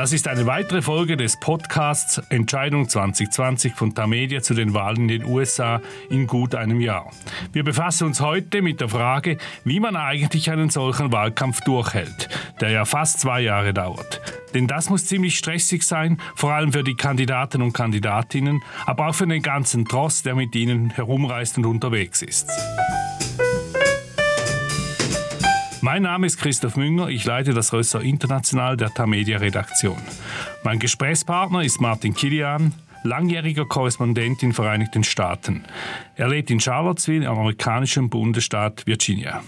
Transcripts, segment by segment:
Das ist eine weitere Folge des Podcasts Entscheidung 2020 von Tamedia zu den Wahlen in den USA in gut einem Jahr. Wir befassen uns heute mit der Frage, wie man eigentlich einen solchen Wahlkampf durchhält, der ja fast zwei Jahre dauert. Denn das muss ziemlich stressig sein, vor allem für die Kandidaten und Kandidatinnen, aber auch für den ganzen Trost, der mit ihnen herumreist und unterwegs ist. Mein Name ist Christoph Münger, ich leite das Rösser International der Tamedia Redaktion. Mein Gesprächspartner ist Martin Kilian, langjähriger Korrespondent in den Vereinigten Staaten. Er lebt in Charlottesville im amerikanischen Bundesstaat Virginia.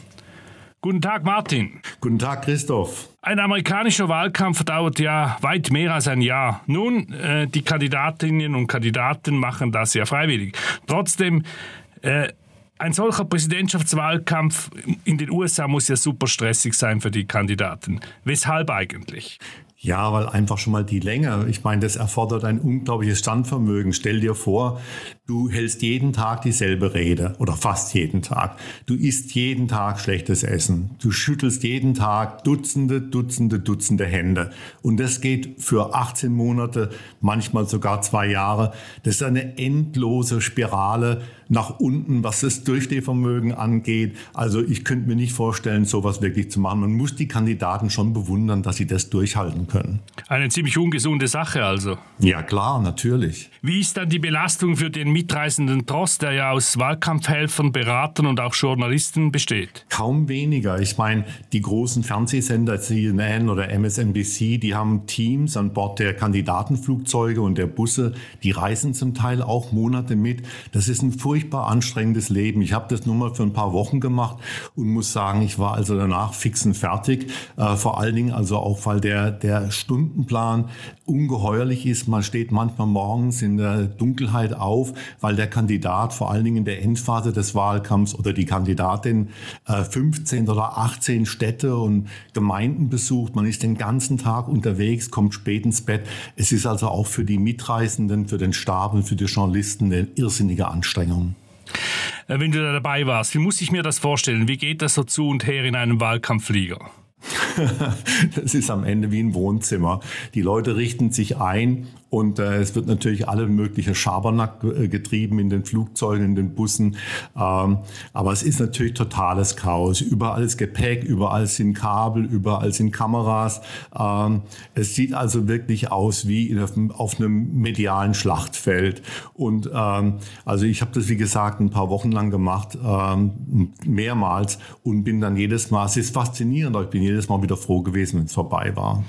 Guten Tag, Martin. Guten Tag, Christoph. Ein amerikanischer Wahlkampf dauert ja weit mehr als ein Jahr. Nun, äh, die Kandidatinnen und Kandidaten machen das ja freiwillig. Trotzdem, äh, ein solcher Präsidentschaftswahlkampf in den USA muss ja super stressig sein für die Kandidaten. Weshalb eigentlich? Ja, weil einfach schon mal die Länge, ich meine, das erfordert ein unglaubliches Standvermögen. Stell dir vor, du hältst jeden Tag dieselbe Rede oder fast jeden Tag. Du isst jeden Tag schlechtes Essen. Du schüttelst jeden Tag Dutzende, Dutzende, Dutzende Hände. Und das geht für 18 Monate, manchmal sogar zwei Jahre. Das ist eine endlose Spirale nach unten, was das Durchstehvermögen angeht. Also ich könnte mir nicht vorstellen, sowas wirklich zu machen. Man muss die Kandidaten schon bewundern, dass sie das durchhalten können. Eine ziemlich ungesunde Sache also. Ja klar, natürlich. Wie ist dann die Belastung für den mitreisenden Trost, der ja aus Wahlkampfhelfern, Beratern und auch Journalisten besteht? Kaum weniger. Ich meine, die großen Fernsehsender CNN oder MSNBC, die haben Teams an Bord der Kandidatenflugzeuge und der Busse, die reisen zum Teil auch Monate mit. Das ist ein furchtbar furchtbar anstrengendes Leben. Ich habe das nur mal für ein paar Wochen gemacht und muss sagen, ich war also danach fix und fertig. Äh, vor allen Dingen also auch, weil der, der Stundenplan ungeheuerlich ist. Man steht manchmal morgens in der Dunkelheit auf, weil der Kandidat vor allen Dingen in der Endphase des Wahlkampfs oder die Kandidatin äh, 15 oder 18 Städte und Gemeinden besucht. Man ist den ganzen Tag unterwegs, kommt spät ins Bett. Es ist also auch für die Mitreisenden, für den Stab und für die Journalisten eine irrsinnige Anstrengung. Äh, wenn du da dabei warst. Wie muss ich mir das vorstellen? Wie geht das so zu und her in einem Wahlkampfflieger? das ist am Ende wie ein Wohnzimmer. Die Leute richten sich ein und äh, es wird natürlich alle mögliche Schabernack äh, getrieben in den Flugzeugen, in den Bussen. Ähm, aber es ist natürlich totales Chaos. Überall ist Gepäck, überall sind Kabel, überall sind Kameras. Ähm, es sieht also wirklich aus wie auf, einem medialen Schlachtfeld. Und ähm, also ich habe das, wie gesagt, ein paar Wochen lang gemacht, ähm, mehrmals und bin dann jedes Mal, es ist faszinierend, aber ich bin jedes Mal wieder froh gewesen, wenn es vorbei war.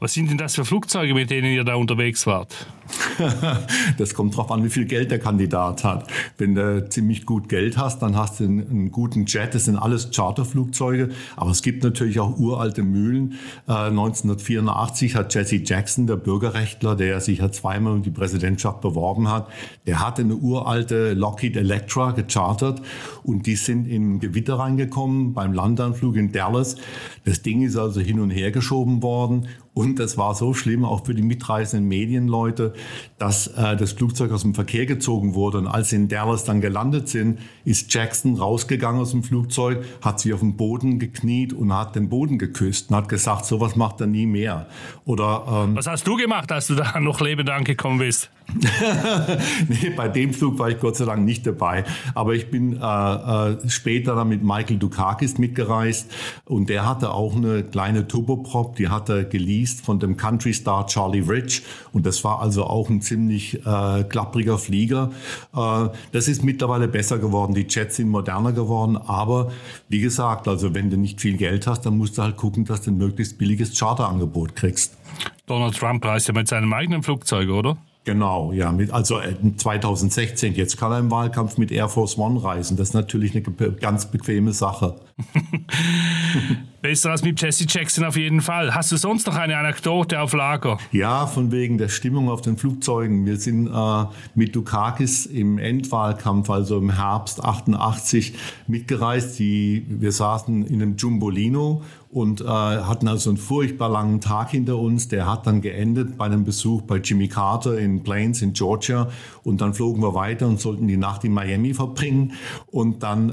Was sind denn das für Flugzeuge, mit denen ihr da unterwegs wart? Hat. das kommt darauf an, wie viel Geld der Kandidat hat. Wenn du ziemlich gut Geld hast, dann hast du einen, guten Jet. Das sind alles Charterflugzeuge. Aber es gibt natürlich auch uralte Mühlen. Äh, 1984 hat Jesse Jackson, der Bürgerrechtler, der sich ja zweimal um die Präsidentschaft beworben hat, der hatte eine uralte Lockheed Electra gechartert und die sind in Gewitter reingekommen beim Landanflug in Dallas. Das Ding ist also hin und her geschoben worden und das war so schlimm, auch für die mitreisenden Medienleute, dass äh, das Flugzeug aus dem Verkehr gezogen wurde. Und als sie in Dallas dann gelandet sind, ist Jackson rausgegangen aus dem Flugzeug, hat sich auf den Boden gekniet und hat den Boden geküsst und hat gesagt, sowas macht er nie mehr. Oder, ähm, Was hast du gemacht, als du da noch lebend angekommen bist? nee, bei dem Flug war ich Gott sei Dank nicht dabei. Aber ich bin äh, äh, später dann mit Michael Dukakis mitgereist und der hatte auch eine kleine Turboprop, die hat er geleast von dem Country Star Charlie Rich und das war also auch ein ziemlich äh, klappriger Flieger. Äh, das ist mittlerweile besser geworden, die Jets sind moderner geworden, aber wie gesagt, also wenn du nicht viel Geld hast, dann musst du halt gucken, dass du ein möglichst billiges Charterangebot kriegst. Donald Trump reist ja mit seinem eigenen Flugzeug, oder? Genau, ja. Mit, also 2016, äh, jetzt kann er im Wahlkampf mit Air Force One reisen. Das ist natürlich eine ganz bequeme Sache. Besser als mit Jesse Jackson auf jeden Fall. Hast du sonst noch eine Anekdote auf Lager? Ja, von wegen der Stimmung auf den Flugzeugen. Wir sind äh, mit Dukakis im Endwahlkampf, also im Herbst 88, mitgereist. Die, wir saßen in einem Jumbolino und äh, hatten also einen furchtbar langen Tag hinter uns. Der hat dann geendet bei einem Besuch bei Jimmy Carter in Plains in Georgia und dann flogen wir weiter und sollten die Nacht in Miami verbringen und dann äh,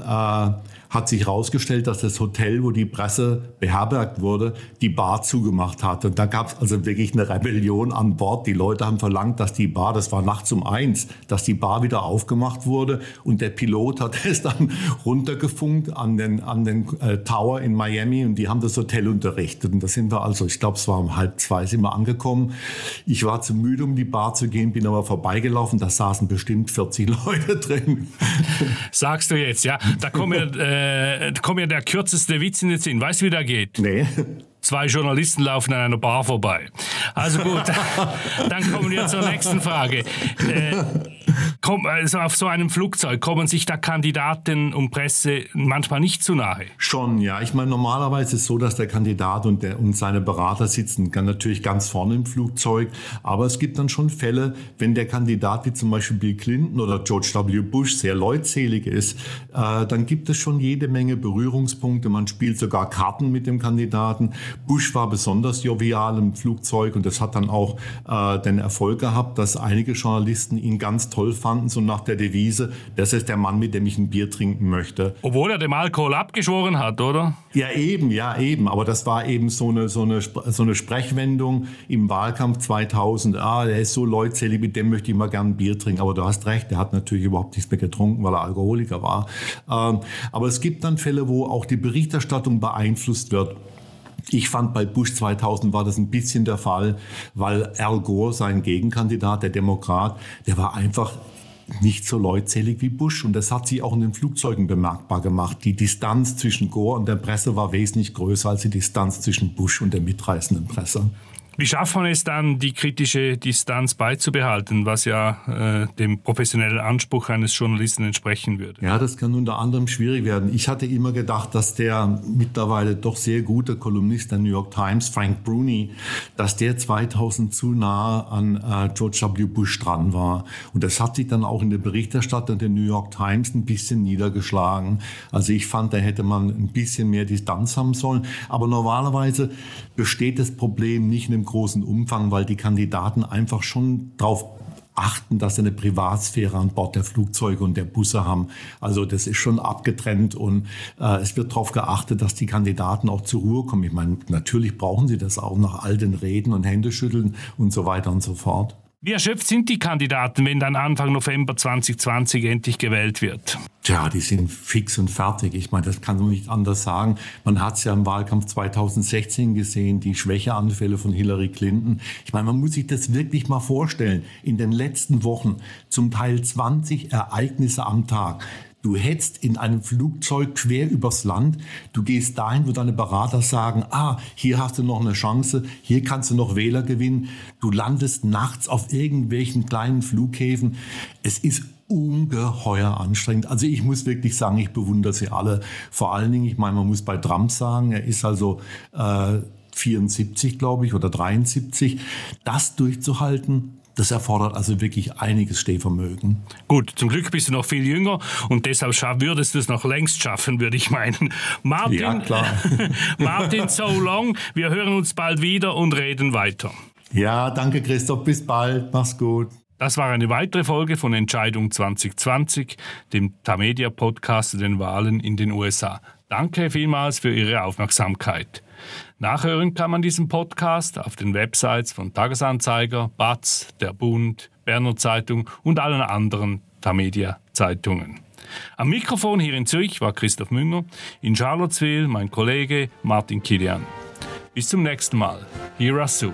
hat sich herausgestellt, dass das Hotel, wo die Presse beherbergt wurde, die Bar zugemacht hat. Und da gab es also wirklich eine Rebellion an Bord. Die Leute haben verlangt, dass die Bar, das war nachts um eins, dass die Bar wieder aufgemacht wurde. Und der Pilot hat es dann runtergefunkt an den, an den äh, Tower in Miami und die haben das Hotel unterrichtet. Und da sind wir also, ich glaube, es war um halb zwei sind wir angekommen. Ich war zu müde, um die Bar zu gehen, bin aber vorbeigelaufen. Da saßen bestimmt 40 Leute drin. Sagst du jetzt, ja? Da kommt ja, äh, kommt ja der kürzeste Witz in den Sinn. Weißt du, wie der geht? Nee. Zwei Journalisten laufen an einer Bar vorbei. Also gut, dann kommen wir zur nächsten Frage. Äh, komm, also auf so einem Flugzeug kommen sich da Kandidaten und Presse manchmal nicht zu nahe? Schon, ja. Ich meine, normalerweise ist es so, dass der Kandidat und, der, und seine Berater sitzen natürlich ganz vorne im Flugzeug. Aber es gibt dann schon Fälle, wenn der Kandidat wie zum Beispiel Bill Clinton oder George W. Bush sehr leutselig ist, äh, dann gibt es schon jede Menge Berührungspunkte. Man spielt sogar Karten mit dem Kandidaten. Bush war besonders jovial im Flugzeug und das hat dann auch äh, den Erfolg gehabt, dass einige Journalisten ihn ganz toll fanden, so nach der Devise, das ist der Mann, mit dem ich ein Bier trinken möchte. Obwohl er dem Alkohol abgeschworen hat, oder? Ja, eben, ja, eben. Aber das war eben so eine, so eine, so eine Sprechwendung im Wahlkampf 2000. Ah, der ist so leutselig, mit dem möchte ich mal gern ein Bier trinken. Aber du hast recht, der hat natürlich überhaupt nichts mehr getrunken, weil er Alkoholiker war. Ähm, aber es gibt dann Fälle, wo auch die Berichterstattung beeinflusst wird. Ich fand bei Bush 2000 war das ein bisschen der Fall, weil Al Gore, sein Gegenkandidat, der Demokrat, der war einfach nicht so leutselig wie Bush. Und das hat sich auch in den Flugzeugen bemerkbar gemacht. Die Distanz zwischen Gore und der Presse war wesentlich größer als die Distanz zwischen Bush und der mitreißenden Presse. Wie schafft man es dann, die kritische Distanz beizubehalten, was ja äh, dem professionellen Anspruch eines Journalisten entsprechen würde? Ja, das kann unter anderem schwierig werden. Ich hatte immer gedacht, dass der mittlerweile doch sehr gute Kolumnist der New York Times, Frank Bruni, dass der 2000 zu nah an äh, George W. Bush dran war. Und das hat sich dann auch in der Berichterstattung der New York Times ein bisschen niedergeschlagen. Also ich fand, da hätte man ein bisschen mehr Distanz haben sollen. Aber normalerweise besteht das Problem nicht in dem großen Umfang, weil die Kandidaten einfach schon darauf achten, dass sie eine Privatsphäre an Bord der Flugzeuge und der Busse haben. Also das ist schon abgetrennt und äh, es wird darauf geachtet, dass die Kandidaten auch zur Ruhe kommen. Ich meine, natürlich brauchen sie das auch nach all den Reden und Händeschütteln und so weiter und so fort. Wie erschöpft sind die Kandidaten, wenn dann Anfang November 2020 endlich gewählt wird? Tja, die sind fix und fertig. Ich meine, das kann man nicht anders sagen. Man hat es ja im Wahlkampf 2016 gesehen, die Schwächeanfälle von Hillary Clinton. Ich meine, man muss sich das wirklich mal vorstellen. In den letzten Wochen zum Teil 20 Ereignisse am Tag. Du hetzt in einem Flugzeug quer übers Land. Du gehst dahin, wo deine Berater sagen, ah, hier hast du noch eine Chance, hier kannst du noch Wähler gewinnen. Du landest nachts auf irgendwelchen kleinen Flughäfen. Es ist ungeheuer anstrengend. Also ich muss wirklich sagen, ich bewundere sie alle. Vor allen Dingen, ich meine, man muss bei Trump sagen, er ist also äh, 74, glaube ich, oder 73. Das durchzuhalten, das erfordert also wirklich einiges Stehvermögen. Gut, zum Glück bist du noch viel jünger und deshalb würdest du es noch längst schaffen, würde ich meinen. Martin, ja, klar. Martin, so long. Wir hören uns bald wieder und reden weiter. Ja, danke Christoph. Bis bald. Mach's gut. Das war eine weitere Folge von Entscheidung 2020, dem Tamedia Podcast zu den Wahlen in den USA. Danke vielmals für Ihre Aufmerksamkeit. Nachhören kann man diesen Podcast auf den Websites von Tagesanzeiger, BATZ, Der Bund, Berner Zeitung und allen anderen Tamedia-Zeitungen. Am Mikrofon hier in Zürich war Christoph Münger, in Charlottesville mein Kollege Martin Kilian. Bis zum nächsten Mal. Here soon.